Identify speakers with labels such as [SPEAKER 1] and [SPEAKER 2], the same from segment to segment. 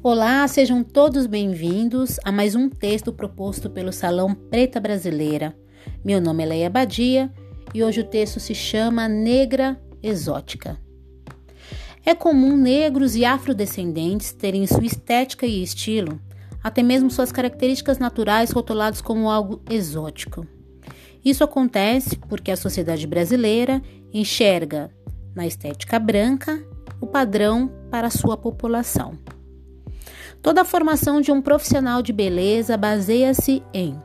[SPEAKER 1] Olá, sejam todos bem-vindos a mais um texto proposto pelo Salão Preta Brasileira. Meu nome é Leia Badia e hoje o texto se chama Negra Exótica. É comum negros e afrodescendentes terem sua estética e estilo, até mesmo suas características naturais rotulados como algo exótico. Isso acontece porque a sociedade brasileira enxerga na estética branca o padrão para sua população. Toda a formação de um profissional de beleza baseia-se em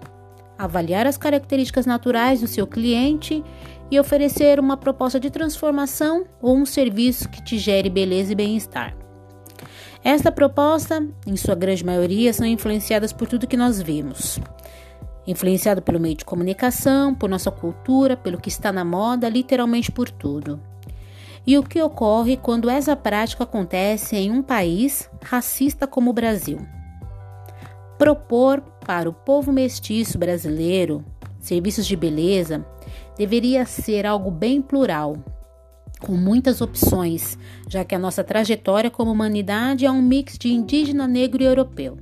[SPEAKER 1] avaliar as características naturais do seu cliente e oferecer uma proposta de transformação ou um serviço que te gere beleza e bem-estar. Esta proposta, em sua grande maioria, são influenciadas por tudo que nós vemos. Influenciado pelo meio de comunicação, por nossa cultura, pelo que está na moda, literalmente por tudo e o que ocorre quando essa prática acontece em um país racista como o Brasil. Propor para o povo mestiço brasileiro serviços de beleza deveria ser algo bem plural, com muitas opções, já que a nossa trajetória como humanidade é um mix de indígena, negro e europeu.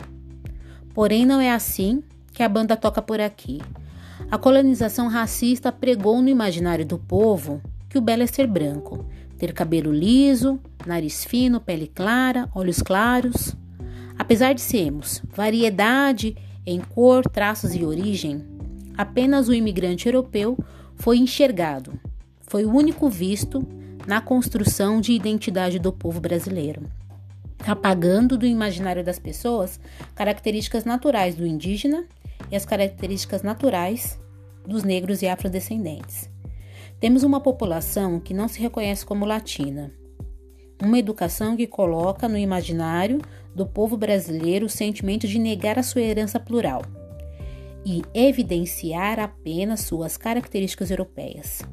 [SPEAKER 1] Porém, não é assim que a banda toca por aqui. A colonização racista pregou no imaginário do povo que o belo é ser branco, ter cabelo liso, nariz fino, pele clara, olhos claros. Apesar de sermos variedade em cor, traços e origem, apenas o imigrante europeu foi enxergado, foi o único visto na construção de identidade do povo brasileiro, apagando do imaginário das pessoas características naturais do indígena e as características naturais dos negros e afrodescendentes. Temos uma população que não se reconhece como latina. Uma educação que coloca no imaginário do povo brasileiro o sentimento de negar a sua herança plural e evidenciar apenas suas características europeias.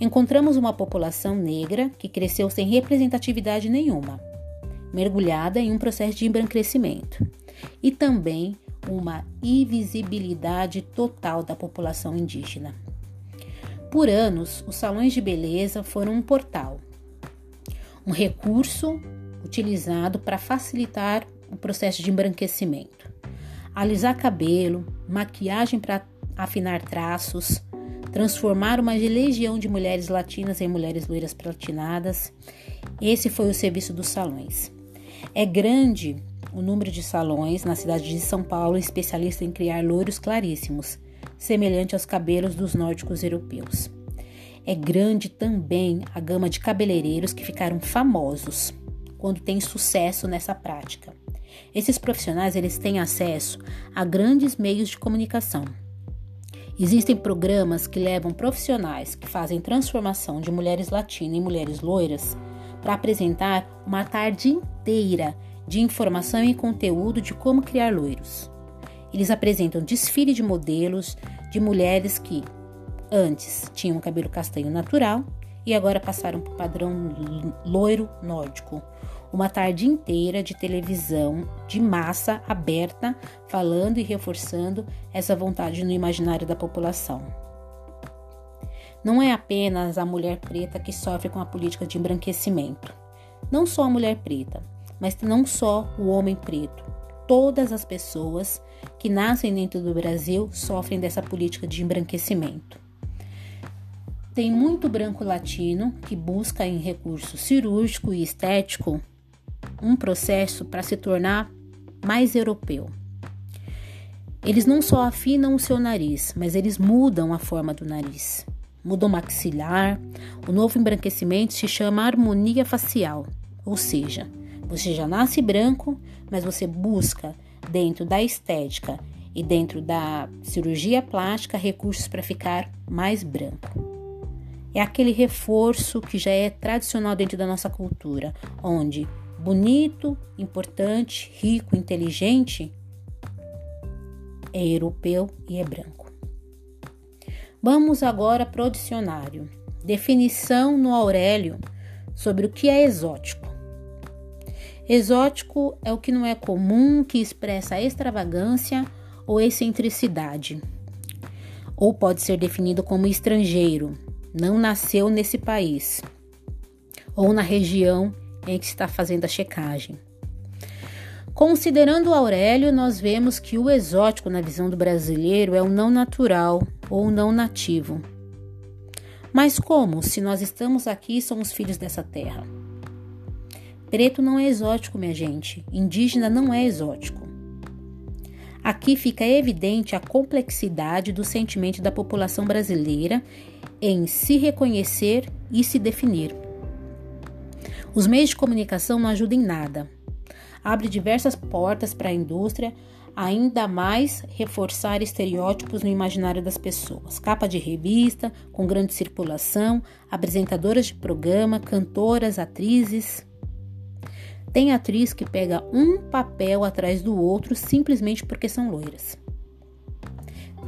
[SPEAKER 1] Encontramos uma população negra que cresceu sem representatividade nenhuma, mergulhada em um processo de embranquecimento, e também uma invisibilidade total da população indígena. Por anos, os salões de beleza foram um portal, um recurso utilizado para facilitar o processo de embranquecimento. Alisar cabelo, maquiagem para afinar traços, transformar uma legião de mulheres latinas em mulheres loiras platinadas. Esse foi o serviço dos salões. É grande o número de salões na cidade de São Paulo especialista em criar loiros claríssimos, semelhante aos cabelos dos nórdicos europeus. É grande também a gama de cabeleireiros que ficaram famosos quando têm sucesso nessa prática. Esses profissionais eles têm acesso a grandes meios de comunicação. Existem programas que levam profissionais que fazem transformação de mulheres latinas em mulheres loiras para apresentar uma tarde inteira de informação e conteúdo de como criar loiros. Eles apresentam desfile de modelos de mulheres que antes tinham cabelo castanho natural e agora passaram para o padrão loiro nórdico. Uma tarde inteira de televisão de massa aberta, falando e reforçando essa vontade no imaginário da população. Não é apenas a mulher preta que sofre com a política de embranquecimento. Não só a mulher preta, mas não só o homem preto todas as pessoas que nascem dentro do Brasil sofrem dessa política de embranquecimento. Tem muito branco latino que busca em recurso cirúrgico e estético um processo para se tornar mais europeu. Eles não só afinam o seu nariz, mas eles mudam a forma do nariz. Mudam o maxilar. O novo embranquecimento se chama harmonia facial, ou seja, você já nasce branco, mas você busca dentro da estética e dentro da cirurgia plástica recursos para ficar mais branco. É aquele reforço que já é tradicional dentro da nossa cultura, onde bonito, importante, rico, inteligente é europeu e é branco. Vamos agora para o dicionário. Definição no Aurélio sobre o que é exótico. Exótico é o que não é comum, que expressa extravagância ou excentricidade. Ou pode ser definido como estrangeiro, não nasceu nesse país ou na região em que está fazendo a checagem. Considerando Aurélio, nós vemos que o exótico, na visão do brasileiro, é o não natural ou não nativo. Mas como, se nós estamos aqui somos filhos dessa terra? Preto não é exótico, minha gente. Indígena não é exótico. Aqui fica evidente a complexidade do sentimento da população brasileira em se reconhecer e se definir. Os meios de comunicação não ajudam em nada abre diversas portas para a indústria ainda mais reforçar estereótipos no imaginário das pessoas. Capa de revista, com grande circulação, apresentadoras de programa, cantoras, atrizes. Tem atriz que pega um papel atrás do outro simplesmente porque são loiras.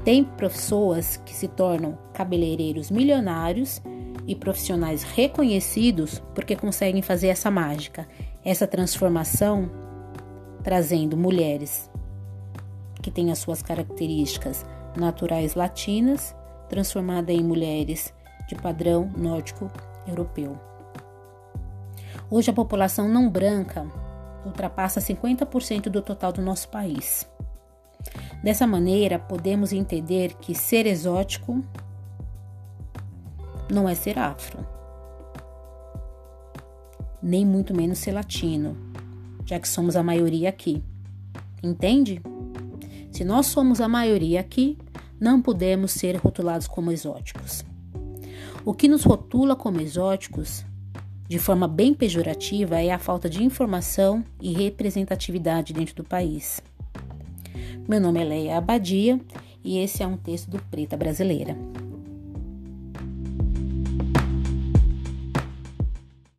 [SPEAKER 1] Tem pessoas que se tornam cabeleireiros milionários e profissionais reconhecidos porque conseguem fazer essa mágica, essa transformação trazendo mulheres que têm as suas características naturais latinas, transformada em mulheres de padrão nórdico europeu. Hoje a população não branca ultrapassa 50% do total do nosso país. Dessa maneira, podemos entender que ser exótico não é ser afro, nem muito menos ser latino, já que somos a maioria aqui. Entende? Se nós somos a maioria aqui, não podemos ser rotulados como exóticos. O que nos rotula como exóticos, de forma bem pejorativa, é a falta de informação e representatividade dentro do país. Meu nome é Leia Abadia e esse é um texto do Preta Brasileira.